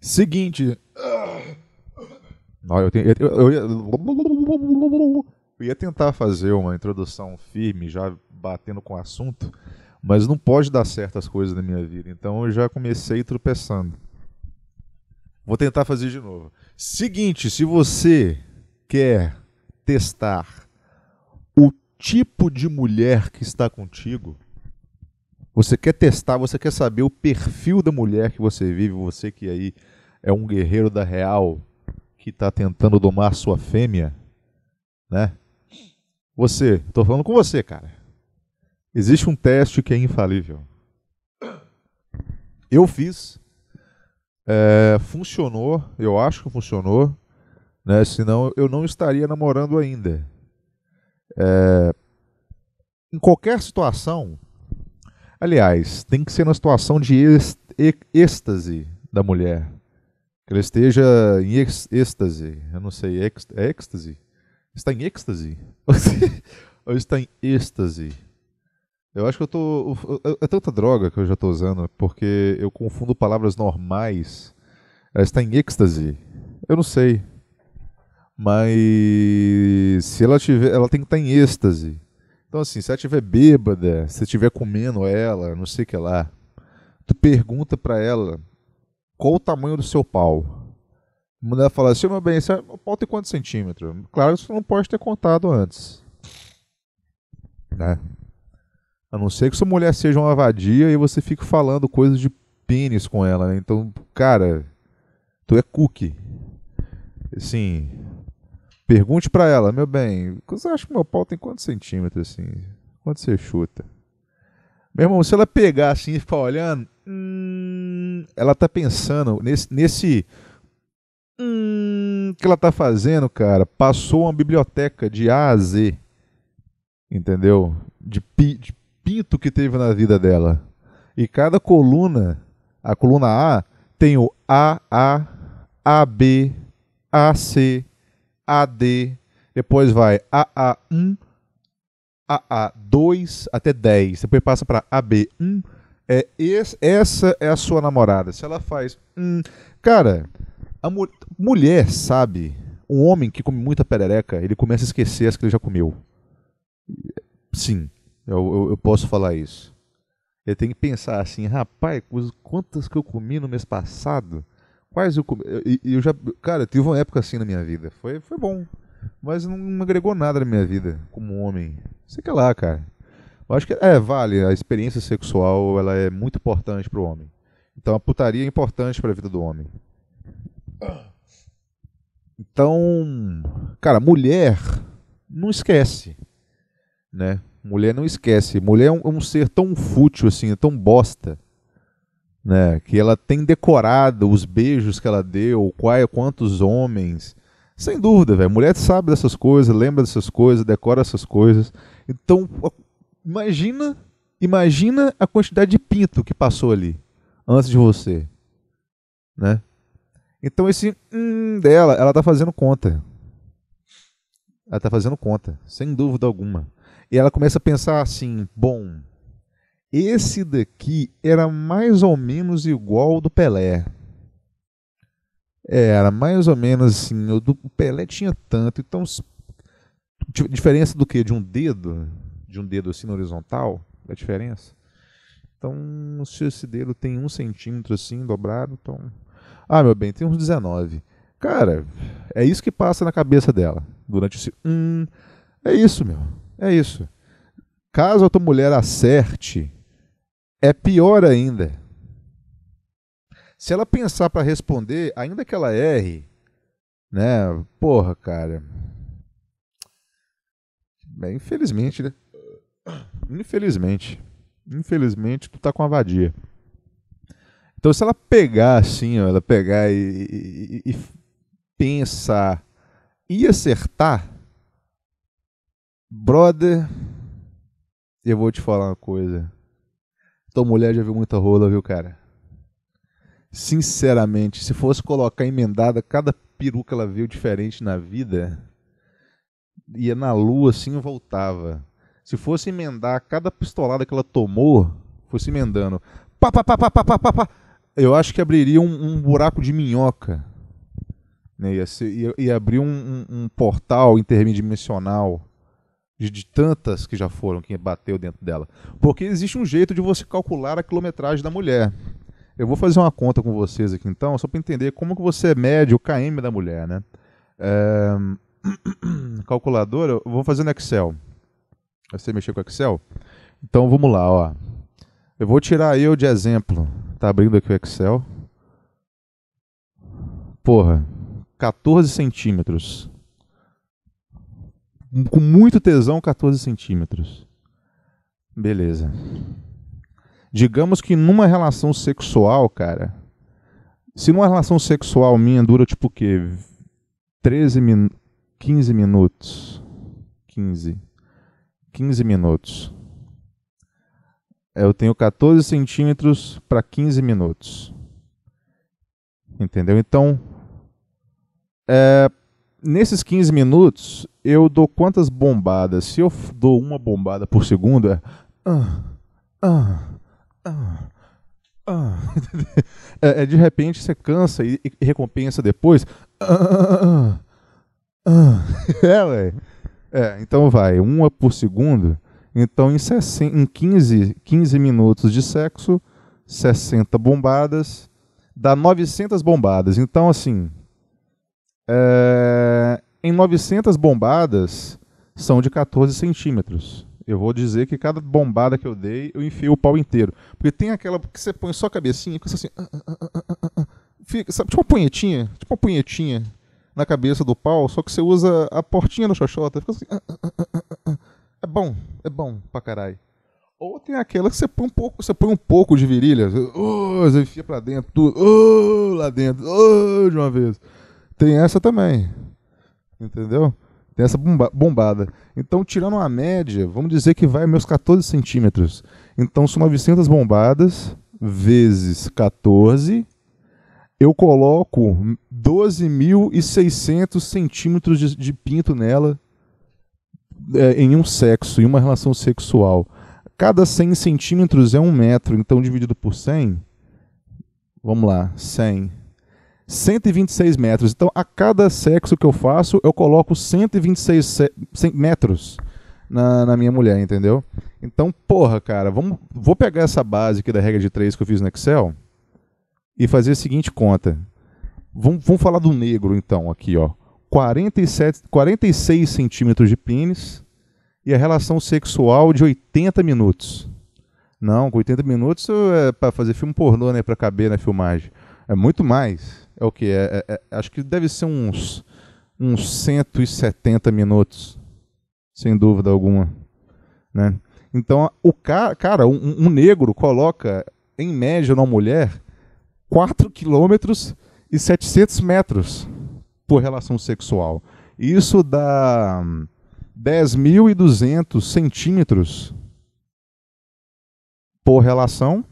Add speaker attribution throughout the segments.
Speaker 1: Seguinte. Não, eu, tenho, eu, eu, eu ia tentar fazer uma introdução firme, já batendo com o assunto, mas não pode dar certas coisas na minha vida. Então eu já comecei tropeçando. Vou tentar fazer de novo. Seguinte, se você quer testar o tipo de mulher que está contigo, você quer testar, você quer saber o perfil da mulher que você vive, você que aí é um guerreiro da real que está tentando domar sua fêmea, né? Você, estou falando com você, cara. Existe um teste que é infalível. Eu fiz, é, funcionou, eu acho que funcionou, né? Senão eu não estaria namorando ainda. É, em qualquer situação, aliás, tem que ser na situação de êxtase da mulher. Que ela esteja em êxtase. Eu não sei, é êxtase? Está em êxtase? Ou está em êxtase? Eu acho que eu tô. É tanta droga que eu já estou usando, porque eu confundo palavras normais. Ela está em êxtase. Eu não sei. Mas se ela tiver. Ela tem que estar em êxtase. Então, assim, se ela estiver bêbada, se estiver comendo ela, não sei o que lá, tu pergunta para ela qual o tamanho do seu pau. A mulher fala assim, meu bem, o pau tem quantos centímetros? Claro que você não pode ter contado antes. Né? A não ser que sua mulher seja uma vadia e você fique falando coisas de pênis com ela. Né? Então, cara, tu é cookie. Assim, pergunte para ela, meu bem, você acha que meu pau tem quantos centímetros assim? Quanto você chuta? Meu irmão, se ela pegar assim e ficar olhando, hum, ela tá pensando nesse, nesse hum, que ela tá fazendo, cara. Passou uma biblioteca de A a Z, entendeu? De, pi, de pinto que teve na vida dela. E cada coluna, a coluna A, tem o A, A, AB, AC, AD, depois vai AA1, AA2 até 10, depois passa para AB1. É, esse, essa é a sua namorada. Se ela faz. Hum, cara, a mu mulher sabe. Um homem que come muita perereca, ele começa a esquecer as que ele já comeu. Sim, eu, eu, eu posso falar isso. Ele tem que pensar assim, rapaz, quantas que eu comi no mês passado? Quais eu? Eu, eu já, cara, tive uma época assim na minha vida. Foi, foi bom mas não agregou nada na minha vida como homem. Sei que lá, cara. Eu acho que é, vale, a experiência sexual ela é muito importante para o homem. Então a putaria é importante para a vida do homem. Então, cara, mulher não esquece, né? Mulher não esquece. Mulher é um, um ser tão fútil assim, tão bosta, né? Que ela tem decorado os beijos que ela deu, qual, quantos homens, sem dúvida, velho. Mulher sabe dessas coisas, lembra dessas coisas, decora essas coisas. Então, imagina, imagina a quantidade de pinto que passou ali antes de você, né? Então esse hum dela, ela tá fazendo conta. Ela tá fazendo conta, sem dúvida alguma. E ela começa a pensar assim: bom, esse daqui era mais ou menos igual ao do Pelé. É, era mais ou menos assim. O do Pelé tinha tanto. Então, diferença do que? De um dedo? De um dedo assim na horizontal? A diferença? Então, se esse dedo tem um centímetro assim, dobrado, então. Ah, meu bem, tem uns 19. Cara, é isso que passa na cabeça dela. Durante esse. Hum, é isso, meu. É isso. Caso a tua mulher acerte, é pior ainda. Se ela pensar para responder, ainda que ela erre, né? Porra, cara. É, infelizmente, né? Infelizmente. Infelizmente, tu tá com a vadia. Então, se ela pegar assim, ó, ela pegar e, e, e pensar e acertar, brother, eu vou te falar uma coisa. Tua mulher já viu muita rola, viu, cara? sinceramente, se fosse colocar emendada cada peru que ela viu diferente na vida, ia na lua assim e voltava. Se fosse emendar cada pistolada que ela tomou, fosse emendando, pá, pá, pá, pá, pá, pá, pá, eu acho que abriria um, um buraco de minhoca. Né? Ia, ser, ia, ia abrir um, um, um, portal interdimensional de, de, tantas que já foram, que bateu dentro dela. Porque existe um jeito de você calcular a quilometragem da mulher. Eu vou fazer uma conta com vocês aqui então, só para entender como que você mede o KM da mulher. Né? É... Calculadora, eu vou fazer no Excel. Você mexer com Excel? Então vamos lá, ó. Eu vou tirar eu de exemplo. Tá abrindo aqui o Excel. Porra, 14 centímetros. Com muito tesão, 14 centímetros. Beleza. Digamos que numa relação sexual, cara. Se numa relação sexual minha dura tipo o quê? 13 min 15 minutos. 15. 15 minutos. Eu tenho 14 centímetros para 15 minutos. Entendeu? Então, é, nesses 15 minutos, eu dou quantas bombadas? Se eu dou uma bombada por segundo, é. Ah, ah, ah, ah. é, é, de repente você cansa e, e recompensa depois. Ah, ah, é, ué. É, então vai, uma por segundo. Então, em, 60, em 15, 15 minutos de sexo, 60 bombadas, dá 900 bombadas. Então, assim, é, em 900 bombadas, são de 14 centímetros. Eu vou dizer que cada bombada que eu dei, eu enfio o pau inteiro. Porque tem aquela que você põe só a cabecinha, você assim. Fica, sabe, tipo uma punhetinha, tipo uma punhetinha na cabeça do pau, só que você usa a portinha da xoxota. Fica assim. É bom, é bom pra caralho. Ou tem aquela que você põe um pouco, você põe um pouco de virilha, oh, você enfia pra dentro, tudo, oh, lá dentro, oh, de uma vez. Tem essa também. Entendeu? Tem essa bomba, bombada. Então, tirando uma média, vamos dizer que vai meus 14 centímetros. Então, são 900 bombadas vezes 14. Eu coloco 12.600 centímetros de, de pinto nela é, em um sexo, em uma relação sexual. Cada 100 centímetros é um metro, então dividido por 100, vamos lá, 100 126 metros. Então, a cada sexo que eu faço, eu coloco 126 metros na, na minha mulher, entendeu? Então, porra, cara, vamos, vou pegar essa base aqui da regra de 3 que eu fiz no Excel e fazer a seguinte conta. Vamos, vamos falar do negro, então, aqui, ó. 47, 46 centímetros de pênis e a relação sexual de 80 minutos. Não, com 80 minutos é para fazer filme pornô, né? Para caber na filmagem. É muito mais. É o que? É, é, é, acho que deve ser uns, uns 170 minutos, sem dúvida alguma. Né? Então, o cara, cara um, um negro coloca, em média, numa mulher, 4 quilômetros e 700 metros por relação sexual. Isso dá 10.200 centímetros por relação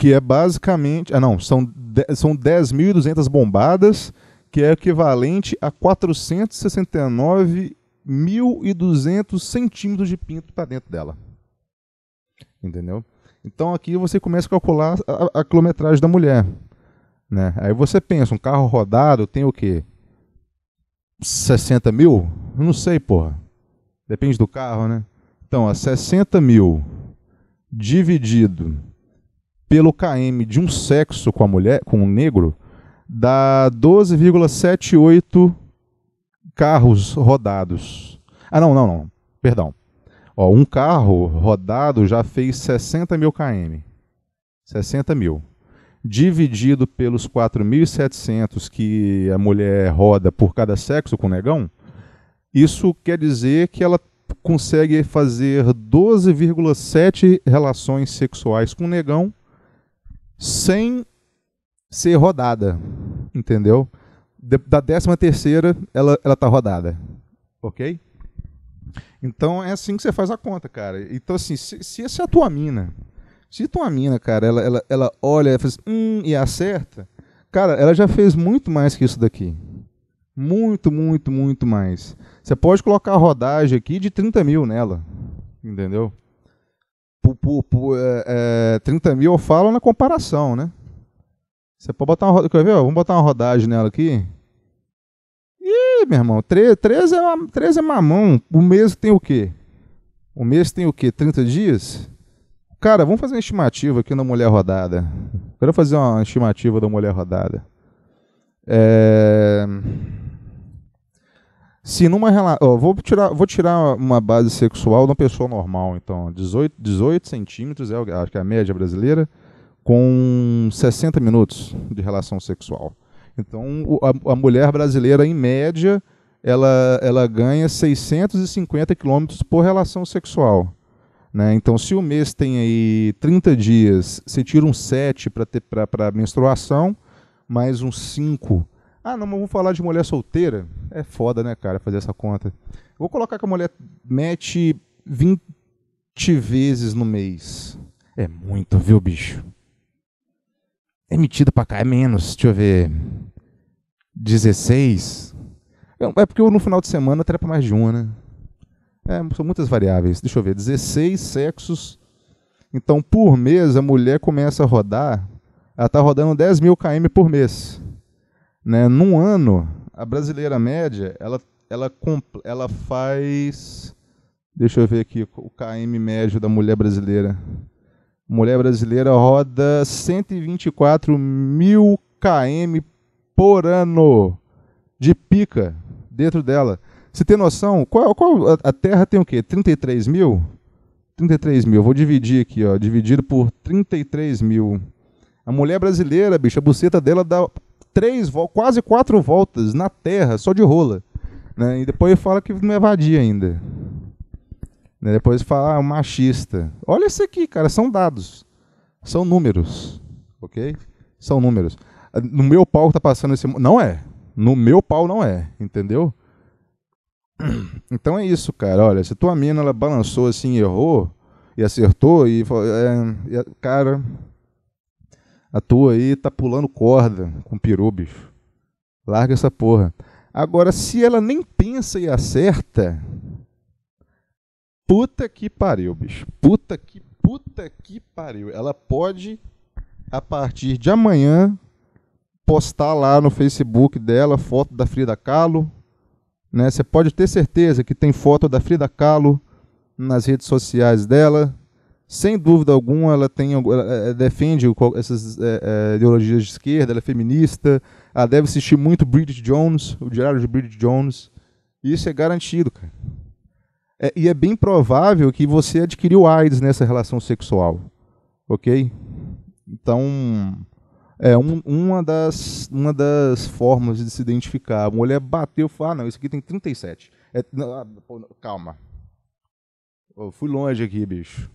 Speaker 1: que é basicamente. Ah, não, são, são 10.200 bombadas, que é equivalente a 469.200 centímetros de pinto para dentro dela. Entendeu? Então aqui você começa a calcular a, a quilometragem da mulher. Né? Aí você pensa, um carro rodado tem o quê? 60 mil? Eu não sei, porra. Depende do carro, né? Então, a 60 mil dividido pelo KM de um sexo com a mulher, com um negro, dá 12,78 carros rodados. Ah, não, não, não. Perdão. Ó, um carro rodado já fez 60 mil km. 60 mil. Dividido pelos 4.700 que a mulher roda por cada sexo com o negão, isso quer dizer que ela consegue fazer 12,7 relações sexuais com o negão sem ser rodada, entendeu? De, da décima terceira, ela, ela tá rodada, ok? Então é assim que você faz a conta, cara. Então assim, se, se essa é a tua mina, se tua mina, cara, ela, ela, ela olha faz, hum, e acerta, cara, ela já fez muito mais que isso daqui. Muito, muito, muito mais. Você pode colocar a rodagem aqui de 30 mil nela, entendeu? Por, por, por é, é, 30 mil eu falo na comparação, né? Você pode botar uma Quer ver? Vamos botar uma rodagem nela aqui. Ih, meu irmão, 13, 13, é, 13 é mamão. O mês tem o quê? O mês tem o quê? 30 dias? Cara, vamos fazer uma estimativa aqui na mulher rodada. Quero fazer uma estimativa da mulher rodada. É... Se numa relação. vou, tirar, vou tirar uma base sexual de uma pessoa normal, então. 18, 18 centímetros, é, acho que é a média brasileira, com 60 minutos de relação sexual. Então, a, a mulher brasileira, em média, ela, ela ganha 650 quilômetros por relação sexual. Né? Então, se o mês tem aí 30 dias, você tira um 7 para menstruação, mais uns 5. Ah, não, mas vamos falar de mulher solteira. É foda, né, cara, fazer essa conta. Vou colocar que a mulher mete 20 vezes no mês. É muito, viu, bicho? É metido pra cá, é menos. Deixa eu ver. 16. É porque no final de semana trepa mais de uma, né? É, são muitas variáveis. Deixa eu ver, 16 sexos. Então, por mês, a mulher começa a rodar, ela está rodando 10 mil km por mês. Né? Num ano, a brasileira média, ela, ela, ela faz. Deixa eu ver aqui o KM médio da mulher brasileira. Mulher brasileira roda 124 mil km por ano de pica dentro dela. Você tem noção? Qual, qual, a Terra tem o quê? 33 mil? 33 mil. Vou dividir aqui, ó. Dividido por 33 mil. A mulher brasileira, bicho, a buceta dela dá três, quase quatro voltas na Terra, só de rola. Né? E depois fala que não é vadia ainda. Né? Depois fala, ah, machista. Olha isso aqui, cara, são dados. São números. Ok? São números. No meu pau tá passando esse. Não é. No meu pau não é. Entendeu? Então é isso, cara. Olha, se tua mina ela balançou assim, errou e acertou e, é, e cara, a tua aí tá pulando corda com peru, bicho. Larga essa porra. Agora, se ela nem pensa e acerta, puta que pariu, bicho. Puta que puta que pariu. Ela pode a partir de amanhã postar lá no Facebook dela foto da Frida Kahlo, né? Você pode ter certeza que tem foto da Frida Kahlo nas redes sociais dela. Sem dúvida alguma, ela, tem, ela defende essas é, é, ideologias de esquerda, ela é feminista, ela deve assistir muito Bridget Jones, o diário de Bridget Jones. Isso é garantido, cara. É, e é bem provável que você adquiriu AIDS nessa relação sexual. Ok? Então, é um, uma, das, uma das formas de se identificar. A mulher bateu e falou: ah, não, isso aqui tem 37. É, não, ah, calma. Eu fui longe aqui, bicho.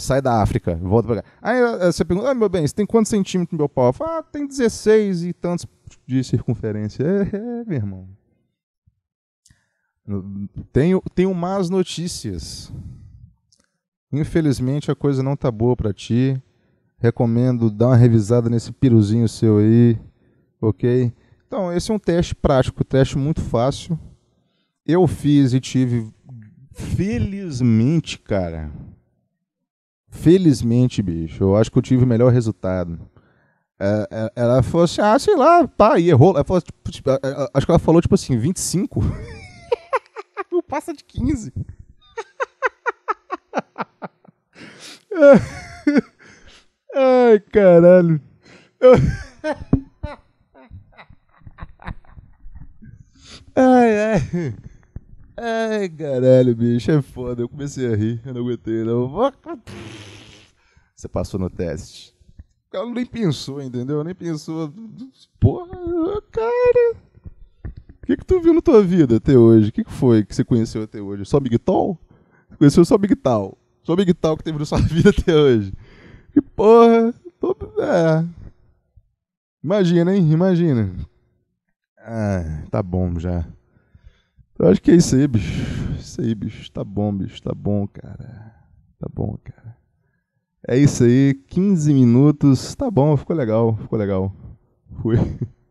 Speaker 1: Sai da África, volta pra cá. Aí eh, você pergunta, ah, meu bem, você tem quantos centímetros no meu pau? Eu falo, ah, tem 16 e tantos de circunferência. É, é meu irmão. Tenho, tenho más notícias. Infelizmente a coisa não tá boa para ti. Recomendo dar uma revisada nesse piruzinho seu aí, ok? Então, esse é um teste prático, teste muito fácil. Eu fiz e tive, felizmente, cara. Felizmente, bicho, eu acho que eu tive o melhor resultado. É, é, ela falou assim, ah, sei lá, pá, e errou. Ela falou, tipo, tipo, acho que ela falou, tipo assim, 25. não passa de 15. Ai, caralho. Ai, ai. Ai, caralho, bicho, é foda. Eu comecei a rir, eu não aguentei, não. Você passou no teste. O cara nem pensou, entendeu? Nem pensou. Porra, cara. O que, que tu viu na tua vida até hoje? O que, que foi que você conheceu até hoje? Só Big Tall? Conheceu só Big Tal. Só Big Tal que teve na sua vida até hoje. Que porra. Tô, é. Imagina, hein? Imagina. Ah, tá bom já. Eu acho que é isso aí, bicho. Isso aí, bicho. Tá bom, bicho. Tá bom, cara. Tá bom, cara. É isso aí. 15 minutos. Tá bom, ficou legal. Ficou legal. Fui.